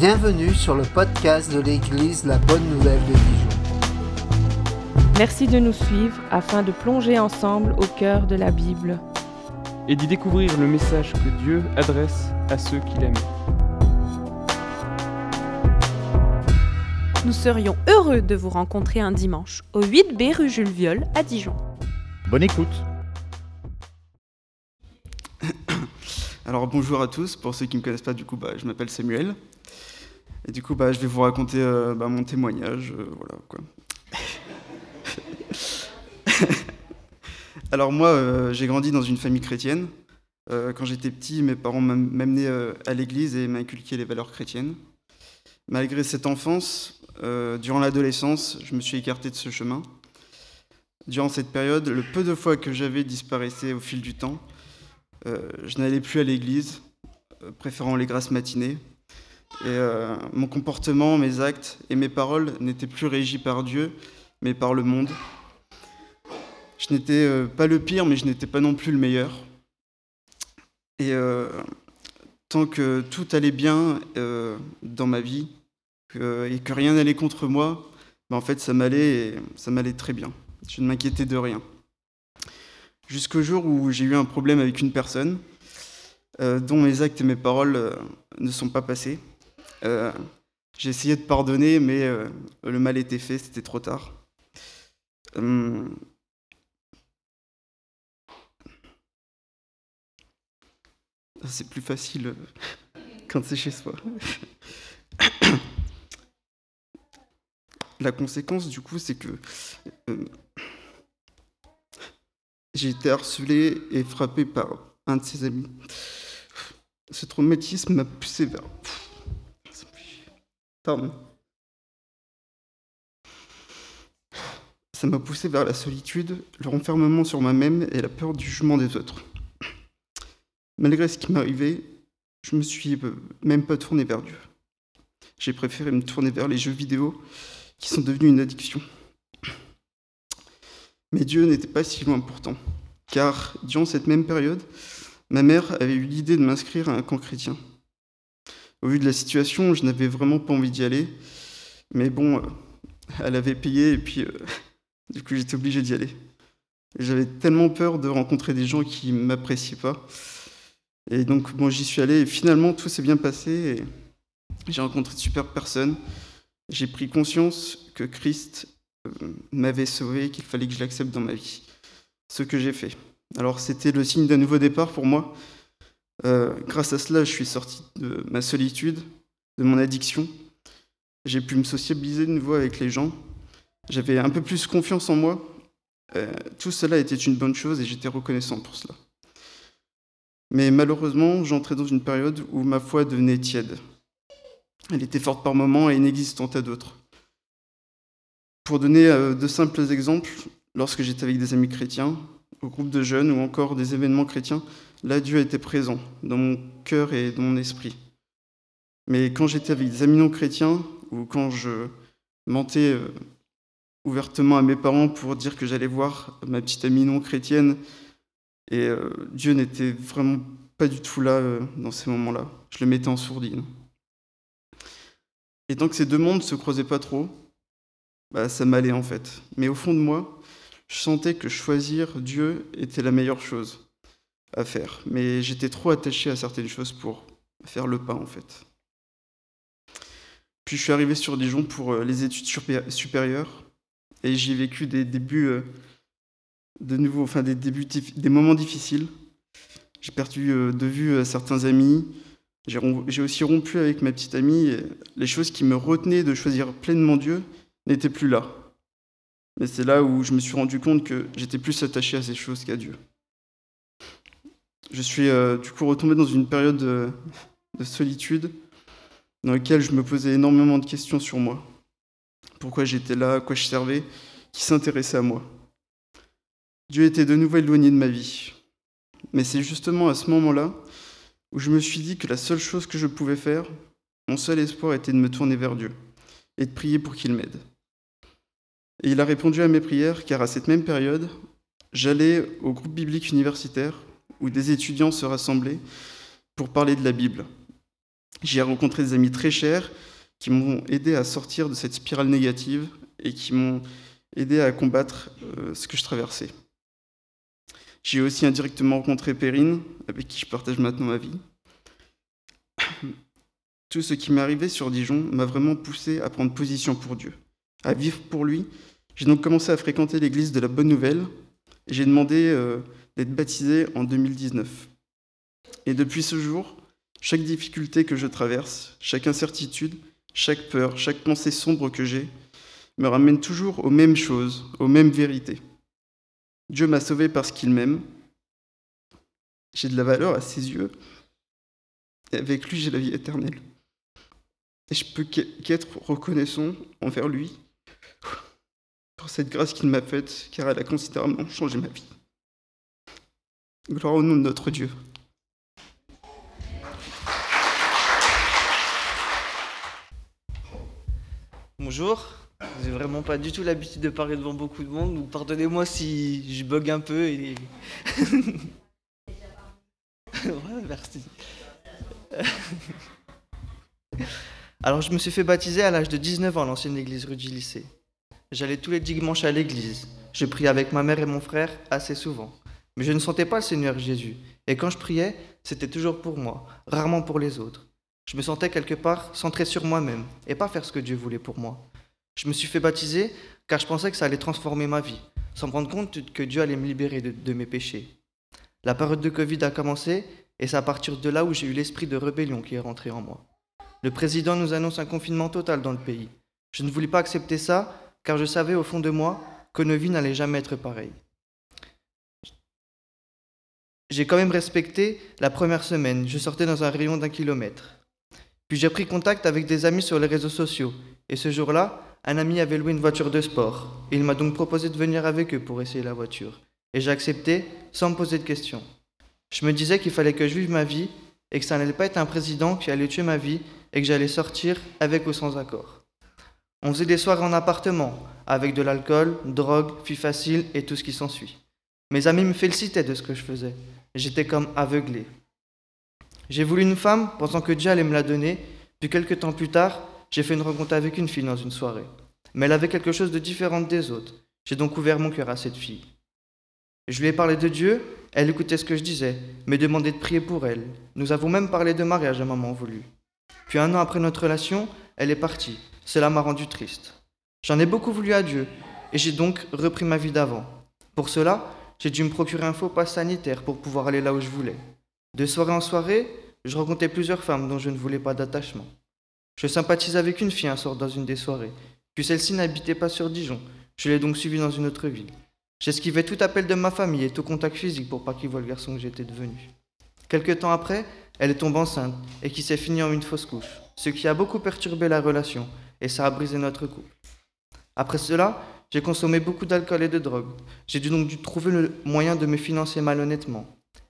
Bienvenue sur le podcast de l'Église La Bonne Nouvelle de Dijon. Merci de nous suivre afin de plonger ensemble au cœur de la Bible. et d'y découvrir le message que Dieu adresse à ceux qu'il aime. Nous serions heureux de vous rencontrer un dimanche au 8B rue Jules Viol à Dijon. Bonne écoute. Alors bonjour à tous, pour ceux qui ne me connaissent pas, du coup, bah, je m'appelle Samuel. Et du coup, bah, je vais vous raconter euh, bah, mon témoignage. euh. Alors moi, euh, j'ai grandi dans une famille chrétienne. Quand j'étais petit, mes parents m'am- m'amenaient à l'église et m'inculquaient les valeurs chrétiennes. Malgré cette enfance, durant l'adolescence, je me suis écarté de ce chemin. Durant cette période, le peu de fois que j'avais disparaissait au fil du temps. Je n'allais plus à l'église, préférant les grasses matinées. Et euh, mon comportement, mes actes et mes paroles n'étaient plus régis par Dieu, mais par le monde. Je n'étais euh, pas le pire, mais je n'étais pas non plus le meilleur. Et euh, tant que tout allait bien dans ma vie et que rien n'allait contre moi, ben, en fait, ça m'allait ça m'allait très bien. Je ne m'inquiétais de rien. Jusqu'au jour où j'ai eu un problème avec une personne dont mes actes et mes paroles ne sont pas passés. Euh, j'ai essayé de pardonner, mais euh, le mal était fait, c'était trop tard. Hum, C'est plus facile euh, quand c'est chez soi. La conséquence, du coup, c'est que j'ai été harcelé et frappé par un de ses amis. Ce traumatisme m'a poussé vers. Ça m'a poussé vers la solitude, le renfermement sur moi-même et la peur du jugement des autres. Malgré ce qui arrivé, je me suis euh, même pas tourné vers Dieu. J'ai préféré me tourner vers les jeux vidéo qui sont devenus une addiction. Mais Dieu n'était pas si loin pourtant, car durant cette même période, ma mère avait eu l'idée de m'inscrire à un camp chrétien. Au vu de la situation, je n'avais vraiment pas envie d'y aller, mais bon, euh, elle avait payé et puis euh, du coup j'étais obligé d'y aller. Et J'avais tellement peur de rencontrer des gens qui ne m'appréciaient pas. Et donc bon, j'y suis allé et finalement tout s'est bien passé et j'ai rencontré de super personnes. J'ai pris conscience que Christ euh, m'avait sauvé, qu'il fallait que je l'accepte dans ma vie. Ce que j'ai fait. Alors c'était le signe d'un nouveau départ pour moi. Euh, grâce à cela, je suis sorti de ma solitude, de mon addiction. J'ai pu me sociabiliser de nouveau avec les gens. J'avais un peu plus confiance en moi. Euh, tout cela était une bonne chose et j'étais reconnaissant pour cela. Mais malheureusement, j'entrais dans une période où ma foi devenait tiède. Elle était forte par moments et inexistante à d'autres. Pour donner euh, de simples exemples, lorsque j'étais avec des amis chrétiens, au groupe de jeunes ou encore des événements chrétiens, là Dieu était présent dans mon cœur et dans mon esprit. Mais quand j'étais avec des amis non chrétiens ou quand je mentais euh, ouvertement à mes parents pour dire que j'allais voir ma petite amie non chrétienne et euh, Dieu n'était vraiment pas du tout là euh, dans ces moments-là. Je le mettais en sourdine. Et tant que ces deux mondes se croisaient pas trop, bah, ça m'allait en fait. Mais au fond de moi, je sentais que choisir Dieu était la meilleure chose à faire. Mais j'étais trop attaché à certaines choses pour faire le pas en fait. Puis je suis arrivé sur Dijon pour euh, les études supé- supérieures et j'y ai vécu des débuts euh, de nouveau, enfin des débuts, des moments difficiles. J'ai perdu euh, de vue certains amis. J'ai j'ai aussi rompu avec ma petite amie. Les choses qui me retenaient de choisir pleinement Dieu n'étaient plus là. Mais c'est là où je me suis rendu compte que j'étais plus attaché à ces choses qu'à Dieu. Je suis euh, du coup retombé dans une période de, de solitude dans laquelle je me posais énormément de questions sur moi. Pourquoi j'étais là, à quoi je servais, qui s'intéressait à moi. Dieu était de nouveau éloigné de ma vie. Mais c'est justement à ce moment-là où je me suis dit que la seule chose que je pouvais faire, mon seul espoir était de me tourner vers Dieu et de prier pour qu'il m'aide. Et il a répondu à mes prières car à cette même période, j'allais au groupe biblique universitaire où des étudiants se rassemblaient pour parler de la Bible. J'y ai rencontré des amis très chers qui m'ont aidé à sortir de cette spirale négative et qui m'ont aidé à combattre euh, ce que je traversais. J'ai aussi indirectement rencontré Perrine, avec qui je partage maintenant ma vie. Tout ce qui m'est arrivé sur Dijon m'a vraiment poussé à prendre position pour Dieu, à vivre pour lui. J'ai donc commencé à fréquenter l'église de la Bonne Nouvelle j'ai demandé euh, d'être baptisé en 2019. Et depuis ce jour, chaque difficulté que je traverse, chaque incertitude, chaque peur, chaque pensée sombre que j'ai, me ramène toujours aux mêmes choses, aux mêmes vérités. Dieu m'a sauvé parce qu'il m'aime. J'ai de la valeur à ses yeux. Et avec lui, j'ai la vie éternelle. Et je peux qu'être reconnaissant envers lui pour cette grâce qu'il m'a faite, car elle a considérablement changé ma vie. Gloire au nom de notre Dieu. Bonjour, j'ai vraiment pas du tout l'habitude de parler devant beaucoup de monde, donc pardonnez-moi si je bug un peu et. ouais, merci. Alors, je me suis fait baptiser à l'âge de 19 ans à l'ancienne église rue du lycée. J'allais tous les dimanches à l'église. Je priais avec ma mère et mon frère assez souvent. Mais je ne sentais pas le Seigneur Jésus. Et quand je priais, c'était toujours pour moi, rarement pour les autres. Je me sentais quelque part centré sur moi-même et pas faire ce que Dieu voulait pour moi. Je me suis fait baptiser car je pensais que ça allait transformer ma vie, sans me rendre compte que Dieu allait me libérer de, mes péchés. La période de Covid a commencé et c'est à partir de là où j'ai eu l'esprit de rébellion qui est rentré en moi. Le président nous annonce un confinement total dans le pays. Je ne voulais pas accepter ça car je savais au fond de moi que nos vies n'allaient jamais être pareilles. J'ai quand même respecté la première semaine. Je sortais dans un rayon d'un kilomètre. Puis j'ai pris contact avec des amis sur les réseaux sociaux. Et ce jour-là, un ami avait loué une voiture de sport. il m'a donc proposé de venir avec eux pour essayer la voiture. Et j'ai accepté sans me poser de questions. Je me disais qu'il fallait que je vive ma vie et que ça n'allait pas être un président qui allait tuer ma vie et que j'allais sortir avec ou sans accord. On faisait des soirées en appartement, avec de l'alcool, drogue, filles faciles et tout ce qui s'ensuit. Mes amis me félicitaient de ce que je faisais. J'étais comme aveuglé. J'ai voulu une femme pensant que Dieu allait me la donner, puis quelques temps plus tard, j'ai fait une rencontre avec une fille dans une soirée. Mais elle avait quelque chose de différent des autres. J'ai donc ouvert mon cœur à cette fille. Je lui ai parlé de Dieu, elle écoutait ce que je disais, me demandait de prier pour elle. Nous avons même parlé de mariage à un moment voulu. Puis un an après notre relation, elle est partie. Cela m'a rendu triste. J'en ai beaucoup voulu à Dieu, et j'ai donc repris ma vie d'avant. Pour cela, j'ai dû me procurer un faux pass sanitaire pour pouvoir aller là où je voulais. De soirée en soirée, je rencontrais plusieurs femmes dont je ne voulais pas d'attachement. Je sympathisais avec une fille un soir dans une des soirées. Puis celle-ci n'habitait pas sur Dijon. Je l'ai donc suivie dans une autre ville. J'esquivais tout appel de ma famille et tout contact physique pour pas qu'il voie le garçon que j'étais devenu. Quelque temps après, elle est tombée enceinte et qui s'est finie en une fausse couche, ce qui a beaucoup perturbé la relation et ça a brisé notre couple. Après cela, j'ai consommé beaucoup d'alcool et de drogue. J'ai donc dû trouver le moyen de me financer malhonnêtement.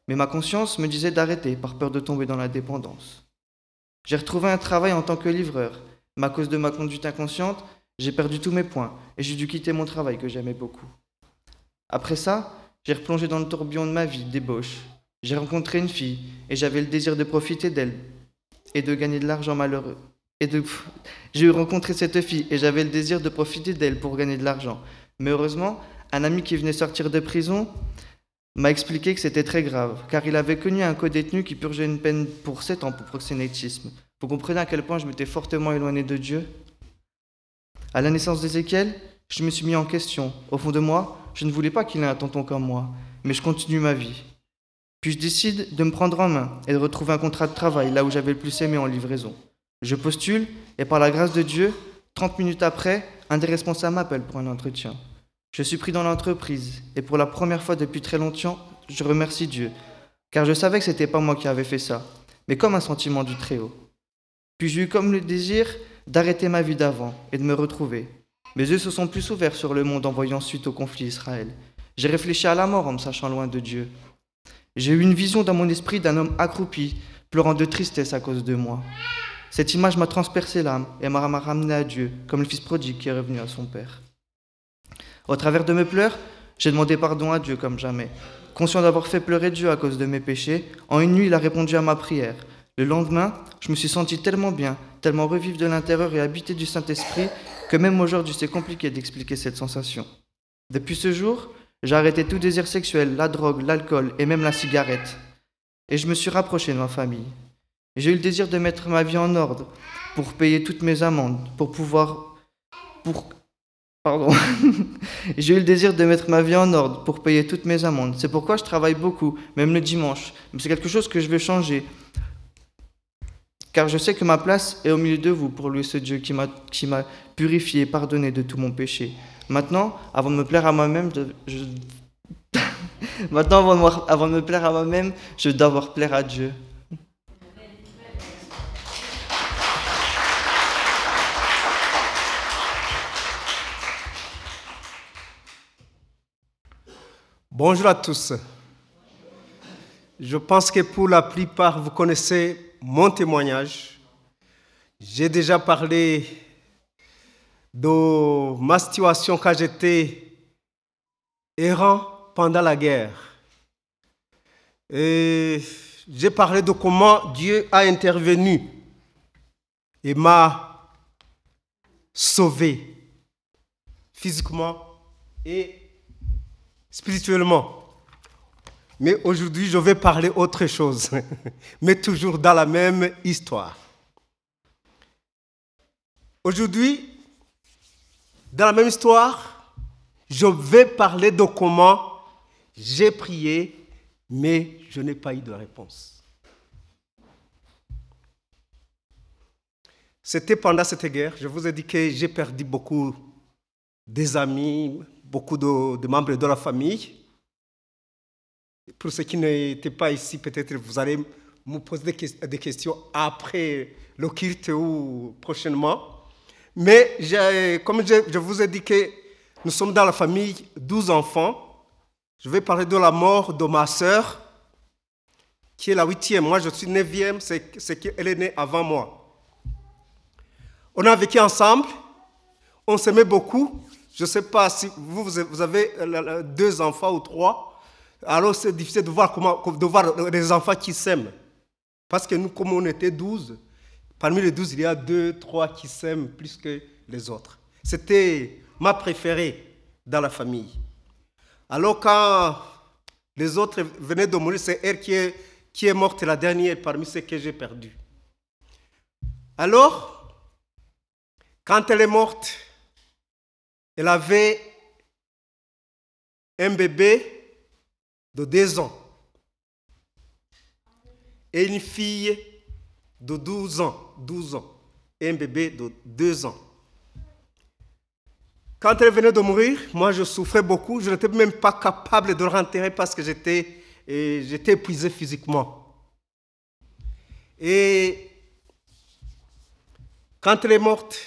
Mais ma conscience me disait d'arrêter par peur de tomber dans la dépendance. J'ai retrouvé un travail en tant que livreur, mais à cause de ma conduite inconsciente, j'ai perdu tous mes points et j'ai dû quitter mon travail que j'aimais beaucoup. Après ça, j'ai replongé dans le tourbillon de ma vie, débauche. J'ai rencontré une fille et j'avais le désir de profiter d'elle et de gagner de l'argent malheureux. Et de... J'ai rencontré cette fille et j'avais le désir de profiter d'elle pour gagner de l'argent. Mais heureusement, un ami qui venait sortir de prison m'a expliqué que c'était très grave, car il avait connu un co-détenu qui purgeait une peine pour 7 ans pour proxénétisme. Vous comprenez à quel point je m'étais fortement éloigné de Dieu? À la naissance d'Ézéchiel, je me suis mis en question. Au fond de moi, je ne voulais pas qu'il ait un tonton comme moi, mais je continue ma vie. Puis je décide de me prendre en main et de retrouver un contrat de travail là où j'avais le plus aimé en livraison. Je postule et par la grâce de Dieu, 30 minutes après, un des responsables m'appelle pour un entretien. Je suis pris dans l'entreprise et pour la première fois depuis très longtemps, je remercie Dieu, car je savais que ce n'était pas moi qui avais fait ça, mais comme un sentiment du Très-Haut. Puis j'ai eu comme le désir d'arrêter ma vie d'avant et de me retrouver. Mes yeux se sont plus ouverts sur le monde en voyant suite au conflit Israël. J'ai réfléchi à la mort en me sachant loin de Dieu. J'ai eu une vision dans mon esprit d'un homme accroupi, pleurant de tristesse à cause de moi. Cette image m'a transpercé l'âme et m'a ramené à Dieu, comme le fils prodigue qui est revenu à son père. Au travers de mes pleurs, j'ai demandé pardon à Dieu comme jamais. Conscient d'avoir fait pleurer Dieu à cause de mes péchés, en une nuit, il a répondu à ma prière. Le lendemain, je me suis senti tellement bien, tellement revivre de l'intérieur et habité du Saint-Esprit, que même aujourd'hui c'est compliqué d'expliquer cette sensation. Depuis ce jour, j'ai arrêté tout désir sexuel, la drogue, l'alcool et même la cigarette. Et je me suis rapproché de ma famille. J'ai eu le désir de mettre ma vie en ordre pour payer toutes mes amendes, pour pouvoir... Pour... Pardon. J'ai eu le désir de mettre ma vie en ordre pour payer toutes mes amendes. C'est pourquoi je travaille beaucoup, même le dimanche. C'est quelque chose que je veux changer. Car je sais que ma place est au milieu de vous pour louer ce Dieu qui m'a purifié et pardonné de tout mon péché. Maintenant, avant de me plaire à moi-même, je... Maintenant, avant de me plaire à moi-même, je dois avoir plaire à Dieu. Bonjour à tous. Je pense que pour la plupart, vous connaissez mon témoignage. J'ai déjà parlé de ma situation quand j'étais errant pendant la guerre. Et j'ai parlé de comment Dieu a intervenu et m'a sauvé physiquement et spirituellement. Mais aujourd'hui, je vais parler autre chose, mais toujours dans la même histoire. Aujourd'hui, dans la même histoire, je vais parler de comment j'ai prié, mais je n'ai pas eu de réponse. C'était pendant cette guerre, je vous ai dit que j'ai perdu beaucoup des amis, beaucoup de, membres de la famille. Pour ceux qui n'étaient pas ici, peut-être vous allez me poser des, questions après le culte ou prochainement. Mais comme je, vous ai dit que nous sommes dans la famille 12 enfants, je vais parler de la mort de ma sœur, qui est la huitième. Moi, je suis neuvième, c'est qu'elle est née avant moi. On a vécu ensemble, on s'aimait beaucoup, je ne sais pas si vous, vous avez euh, deux enfants ou trois, alors c'est difficile de voir, comment, de voir les enfants qui s'aiment. Parce que nous, comme on était douze, parmi les douze, il y a deux, trois qui s'aiment plus que les autres. C'était ma préférée dans la famille. Alors quand les autres venaient de mourir, c'est elle qui est, qui est morte la dernière parmi ceux que j'ai perdus. Alors, quand elle est morte, elle avait un bébé de deux ans et une fille de 12 ans, 12 ans, et un bébé de 2 ans. Quand elle venait de mourir, moi je souffrais beaucoup, je n'étais même pas capable de rentrer parce que j'étais, j'étais épuisé physiquement. Et quand elle est morte,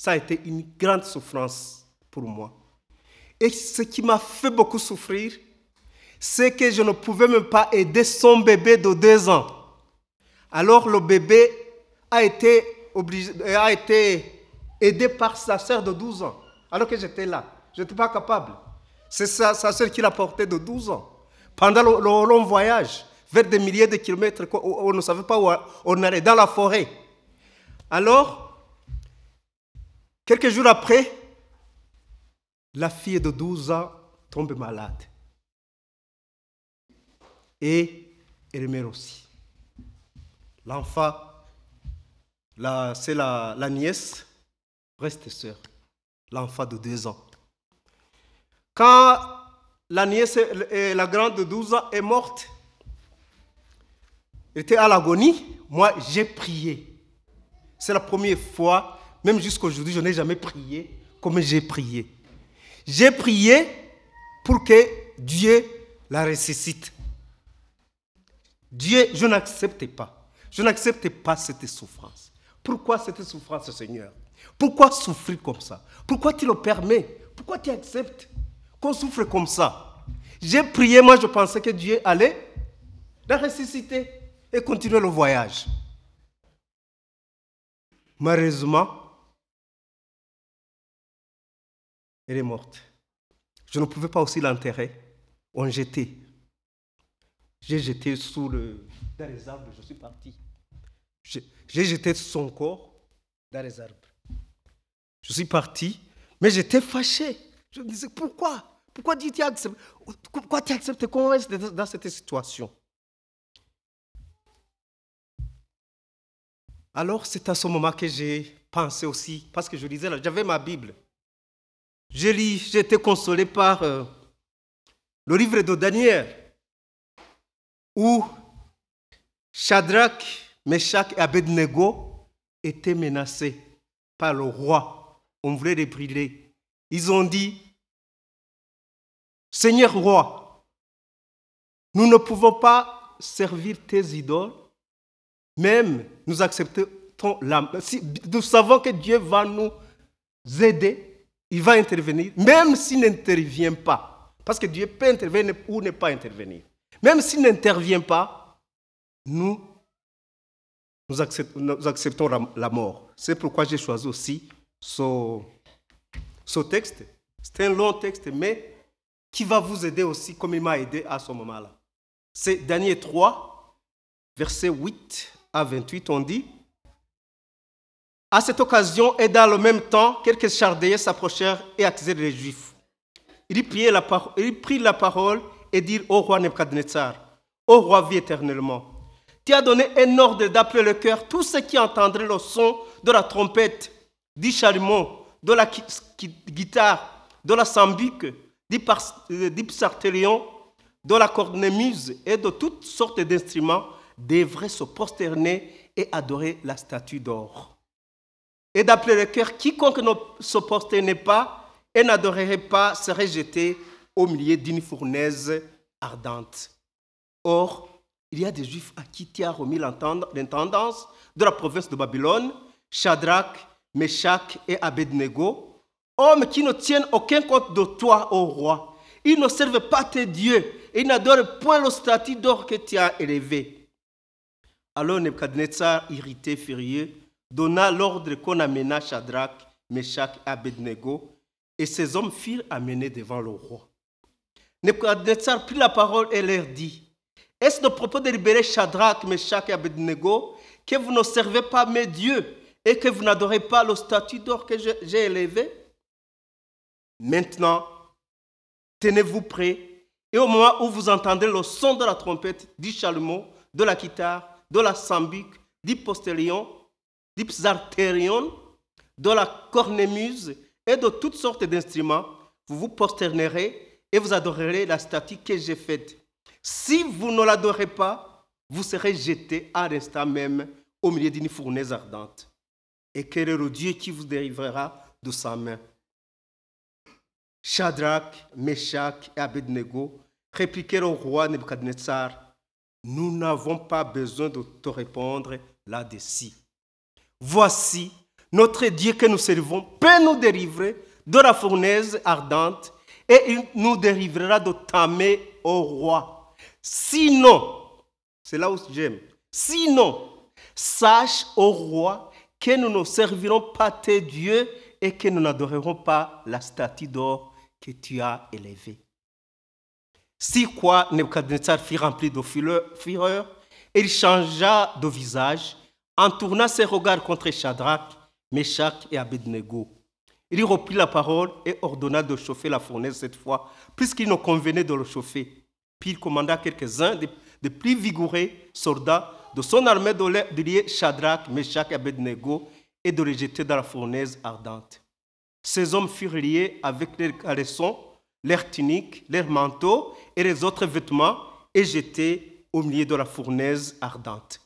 ça a été une grande souffrance pour moi. Et ce qui m'a fait beaucoup souffrir, c'est que je ne pouvais même pas aider son bébé de deux ans. Alors le bébé a été, obligé, a été aidé par sa sœur de 12 ans, alors que j'étais là. Je n'étais pas capable. C'est sa, sa sœur qui l'a porté de 12 ans. Pendant le, long voyage, vers des milliers de kilomètres, on ne savait pas où on allait, dans la forêt. Alors, Quelques jours après, la fille de 12 ans tombe malade. Et elle meurt aussi. L'enfant, c'est la, nièce, reste sœur, l'enfant de 2 ans. Quand la nièce, et la grande de 12 ans, est morte, elle était à l'agonie, moi j'ai prié. C'est la première fois même jusqu'à aujourd'hui, je n'ai jamais prié comme j'ai prié. J'ai prié pour que Dieu la ressuscite. Dieu, je n'accepte pas. Je n'accepte pas cette souffrance. Pourquoi cette souffrance, Seigneur? Pourquoi souffrir comme ça? Pourquoi tu le permets? Pourquoi tu acceptes qu'on souffre comme ça? J'ai prié, moi je pensais que Dieu allait la ressusciter et continuer le voyage. Malheureusement, elle est morte. Je ne pouvais pas aussi l'enterrer. On jetait. j'ai jeté sous le, dans les arbres, je suis parti. J'ai jeté son corps dans les arbres. Je suis parti, mais j'étais fâché. Je me disais, pourquoi? Pourquoi Dieu t'y accepte Pourquoi tu acceptes qu'on reste dans cette situation? Alors, c'est à ce moment que j'ai pensé aussi, parce que je lisais, j'avais ma Bible. J'ai été consolé par euh, le livre de Daniel, où Shadrach, Meshach et Abednego étaient menacés par le roi. On voulait les brûler. Ils ont dit, Seigneur roi, nous ne pouvons pas servir tes idoles, même nous acceptons la... Si nous savons que Dieu va nous aider, il va intervenir, même s'il n'intervient pas. Parce que Dieu peut intervenir ou ne pas intervenir. Même s'il n'intervient pas, nous, nous, acceptons, la, mort. C'est pourquoi j'ai choisi aussi ce, ce texte. C'est un long texte, mais qui va vous aider aussi comme il m'a aidé à ce moment-là. C'est Daniel 3, verset 8 à 28, on dit À cette occasion et dans le même temps, quelques Chardéens s'approchèrent et accusèrent les Juifs. Ils prirent la, parole et dirent au roi Nebuchadnezzar Ô roi, vis éternellement. Tu as donné un ordre d'appeler le cœur tous ceux qui entendraient le son de la trompette, du chalumeau, de la guitare, de la sambuque, du, euh, de la cornemuse et de toutes sortes d'instruments devraient se prosterner et adorer la statue d'or. Et d'appeler le cœur, quiconque ne se prosternait pas et n'adorerait pas serait jeté au milieu d'une fournaise ardente. Or, il y a des Juifs à qui tu as remis l'intendance de la province de Babylone, Shadrach, Meshach et Abednego, hommes qui ne tiennent aucun compte de toi, ô roi. Ils ne servent pas tes dieux et n'adorent point le statut d'or que tu as élevé. Alors Nebuchadnezzar, irrité, furieux, donna l'ordre qu'on amena Shadrach, Meshach et Abednego, et ces hommes furent amenés devant le roi. Nebuchadnezzar prit la parole et leur dit Est-ce le propos de libérer Shadrach, Meshach et Abednego que vous ne servez pas mes dieux et que vous n'adorez pas le statut d'or que j'ai élevé? Maintenant, tenez-vous prêts et au moment où vous entendez le son de la trompette, du chalumeau, de la guitare, de la sambuque, du postérion, du psalterion, de la cornemuse et de toutes sortes d'instruments, vous vous prosternerez et vous adorerez la statue que j'ai faite. Si vous ne l'adorez pas, vous serez jeté à l'instant même au milieu d'une fournaise ardente. Et quel est le Dieu qui vous délivrera de sa main? Shadrach, Meshach et Abednego répliquèrent au roi Nebuchadnezzar Nous n'avons pas besoin de te répondre là-dessus. Voici, notre Dieu que nous servons peut nous délivrer de la fournaise ardente et il nous délivrera de ta main, ô roi. Sinon, c'est là où j'aime, sinon, sache, ô roi, que nous ne servirons pas tes dieux et que nous n'adorerons pas la statue d'or que tu as élevée. Si quoi Nebuchadnezzar fut rempli de fureur, il changea de visage en tournant ses regards contre Shadrach, Meshach et Abednego. Il reprit la parole et ordonna de chauffer la fournaise cette fois, puisqu'il ne convenait de le chauffer. Puis il commanda quelques-uns des, plus vigoureux soldats de son armée de lier Shadrach, Meshach et Abednego et de les jeter dans la fournaise ardente. Ces hommes furent liés avec leurs caleçons, leurs tuniques, leurs manteaux et les autres vêtements et jetés au milieu de la fournaise ardente.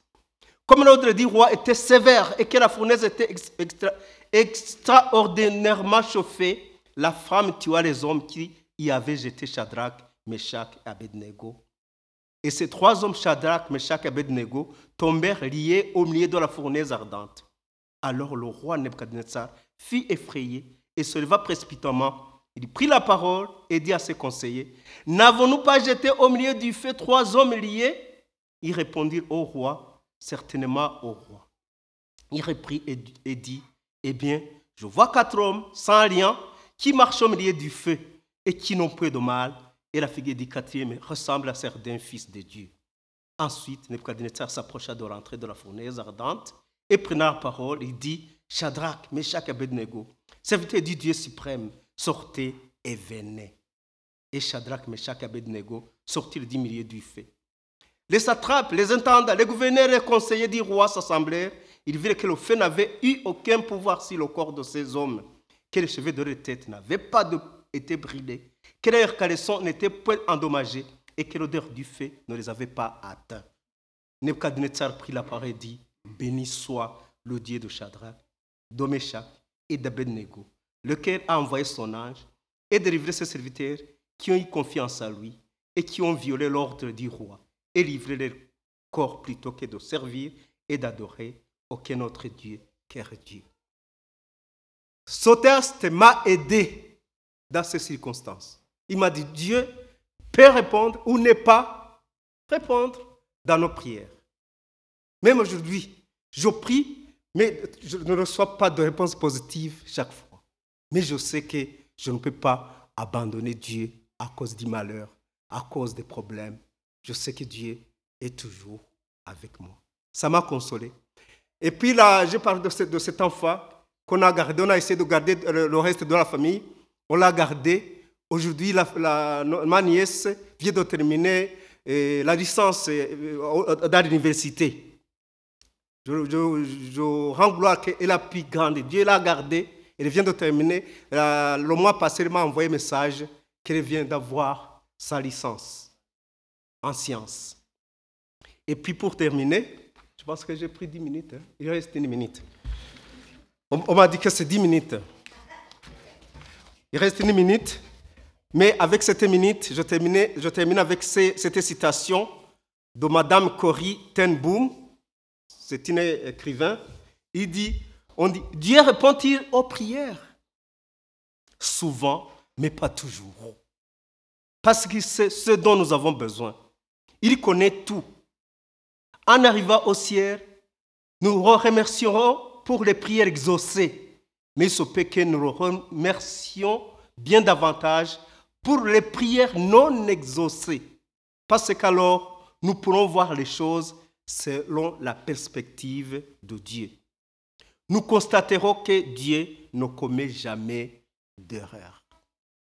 Comme l'ordre du roi était sévère et que la fournaise était ex- extra- extraordinairement chauffée, la femme tua les hommes qui y avaient jeté Shadrach, Meshach et Abednego. Et ces trois hommes, Shadrach, Meshach et Abednego, tombèrent liés au milieu de la fournaise ardente. Alors le roi Nebuchadnezzar fut effrayé et se leva précipitamment. Il prit la parole et dit à ses conseillers, N'avons-nous pas jeté au milieu du feu trois hommes liés? Ils répondirent au roi, certainement au roi. Il reprit et dit, Eh bien, je vois quatre hommes sans lien qui marchent au milieu du feu et qui n'ont peu de mal. Et la figure du quatrième ressemble à certains fils de Dieu. Ensuite, Nebuchadnezzar s'approcha de l'entrée de la fournaise ardente et prenant la parole, il dit Shadrach, Meshach Abednego, serviteurs du Dieu suprême, sortez et venez. Et Shadrach, Meshach Abednego sortirent du milieu du feu. Les satrapes, les intendants, les gouverneurs et les conseillers du roi s'assemblèrent. Ils virent que le feu n'avait eu aucun pouvoir sur le corps de ces hommes, que les cheveux de leur tête n'avaient pas de- été brûlés, que leurs caleçons n'étaient point endommagés et que l'odeur du feu ne les avait pas atteints. Nebuchadnezzar prit la parole et dit Béni soit le Dieu de Shadrach, d'Omeshach et d'Abednego, lequel a envoyé son ange et délivré ses serviteurs qui ont eu confiance à lui et qui ont violé l'ordre du roi et livré leur corps plutôt que de servir et d'adorer aucun autre Dieu qu'un Dieu. Ce m'a aidé dans ces circonstances. Il m'a dit Dieu peut répondre ou ne pas répondre dans nos prières. Même aujourd'hui, je prie, mais je ne reçois pas de réponse positive chaque fois. Mais je sais que je ne peux pas abandonner Dieu à cause du malheur, à cause des problèmes. Je sais que Dieu est toujours avec moi. Ça m'a consolé. Et puis là, je parle de, ce- cet enfant qu'on a gardé. On a essayé de garder le, le reste de la famille. On l'a gardé. Aujourd'hui, la, ma nièce vient de terminer euh, la licence euh, au- dans l'université. Je, je- rends gloire qu'elle a pu grandir. Dieu l'a gardée. Elle vient de terminer. Euh, le mois passé, elle m'a envoyé un message qu'elle vient d'avoir sa licence en sciences. Et puis pour terminer, je pense que j'ai pris 10 minutes. hein. Il reste une minute. On, m'a dit que c'est 10 minutes. Il reste une minute. Mais avec cette minute, je termine, je termine avec cette citation de Madame Cory Ten Boom. C'est une écrivain. Il dit, on dit, Dieu répond-il aux prières? Souvent, mais pas toujours. Parce que c'est ce dont nous avons besoin. Il connaît tout. En arrivant au ciel, nous remercierons pour les prières exaucées. Mais il se peut que nous remercions bien davantage pour les prières non exaucées. Parce qu'alors, nous pourrons voir les choses selon la perspective de Dieu. Nous constaterons que Dieu ne commet jamais d'erreur.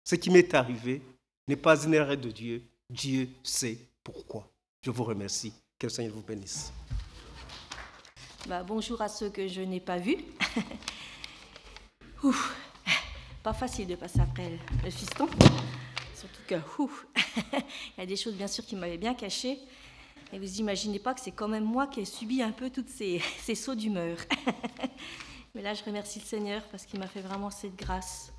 Ce qui m'est arrivé n'est pas une erreur de Dieu. Dieu sait pourquoi. Je vous remercie. Que le Seigneur vous bénisse. Bah, bonjour à ceux que je n'ai pas vus. Ouf, pas facile de passer après le, fiston. Surtout que, ouf, il y a des choses bien sûr qui m'avaient bien caché. Et vous imaginez pas que c'est quand même moi qui ai subi un peu toutes ces, ces sauts d'humeur. Mais là, je remercie le Seigneur parce qu'il m'a fait vraiment cette grâce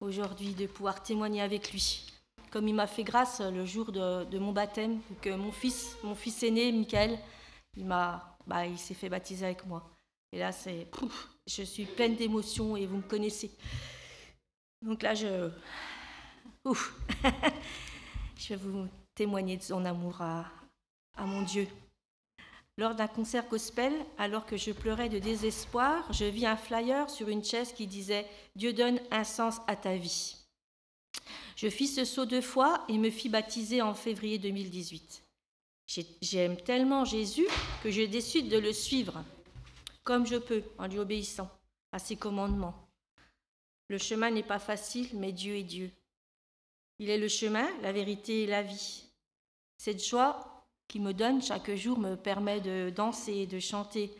aujourd'hui de pouvoir témoigner avec lui. Comme il m'a fait grâce le jour de, mon baptême, que mon fils, mon fils aîné, Michael, il m'a, bah, il s'est fait baptiser avec moi. Et là, c'est, je suis pleine d'émotions et vous me connaissez. Donc là, je, ouf, je vais vous témoigner de son amour à, à mon Dieu. Lors d'un concert gospel, alors que je pleurais de désespoir, je vis un flyer sur une chaise qui disait Dieu donne un sens à ta vie. Je fis ce saut deux fois et me fis baptiser en février 2018. J'ai- J'aime tellement Jésus que je décide de le suivre comme je peux en lui obéissant à ses commandements. Le chemin n'est pas facile, mais Dieu est Dieu. Il est le chemin, la vérité et la vie. Cette joie qu'il me donne chaque jour me permet de danser, de chanter,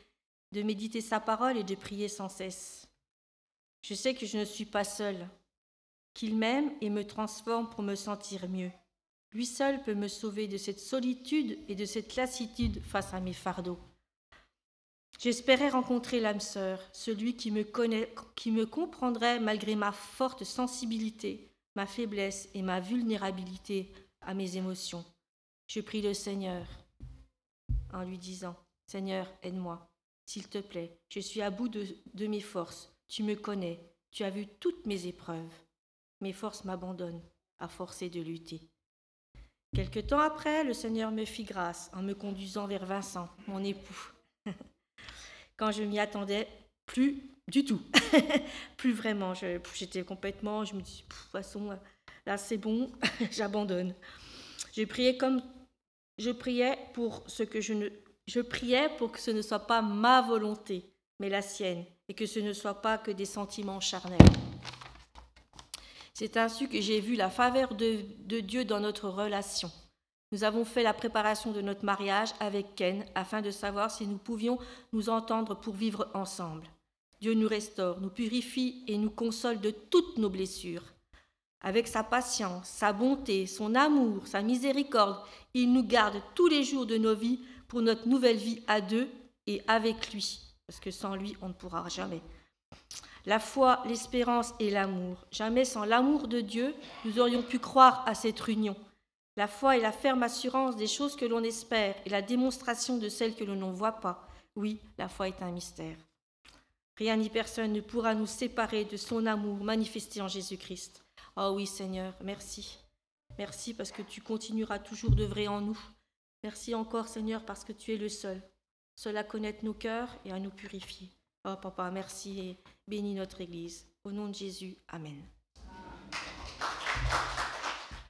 de méditer sa parole et de prier sans cesse. Je sais que je ne suis pas seule, qu'il m'aime et me transforme pour me sentir mieux. Lui seul peut me sauver de cette solitude et de cette lassitude face à mes fardeaux. J'espérais rencontrer l'âme sœur, celui qui me connaît, qui me comprendrait malgré ma forte sensibilité, ma faiblesse et ma vulnérabilité à mes émotions. Je prie le Seigneur en lui disant Seigneur, aide-moi, s'il te plaît, je suis à bout de, de mes forces, tu me connais, tu as vu toutes mes épreuves. Mes forces m'abandonnent, à forcer de lutter. Quelque temps après, le Seigneur me fit grâce en me conduisant vers Vincent, mon époux. Quand je m'y attendais plus du tout, plus vraiment. Je- J'étais complètement, je me dis, de toute façon, là c'est bon, j'abandonne. J'ai prié comme Je priais pour ce que je ne je priais pour que ce ne soit pas ma volonté, mais la sienne, et que ce ne soit pas que des sentiments charnels. C'est ainsi que j'ai vu la faveur de, de Dieu dans notre relation. Nous avons fait la préparation de notre mariage avec Ken afin de savoir si nous pouvions nous entendre pour vivre ensemble. Dieu nous restaure, nous purifie et nous console de toutes nos blessures. Avec sa patience, sa bonté, son amour, sa miséricorde, il nous garde tous les jours de nos vies pour notre nouvelle vie à deux et avec lui, parce que sans lui, on ne pourra jamais. La foi, l'espérance et l'amour. Jamais sans l'amour de Dieu, nous aurions pu croire à cette union. La foi est la ferme assurance des choses que l'on espère et la démonstration de celles que l'on ne voit pas. Oui, la foi est un mystère. Rien ni personne ne pourra nous séparer de son amour manifesté en Jésus-Christ. Oh oui Seigneur, merci. Merci parce que tu continueras toujours d'œuvrer en nous. Merci encore Seigneur parce que tu es le seul, seul à connaître nos cœurs et à nous purifier. Oh papa, merci bénis notre Église. Au nom de Jésus, Amen.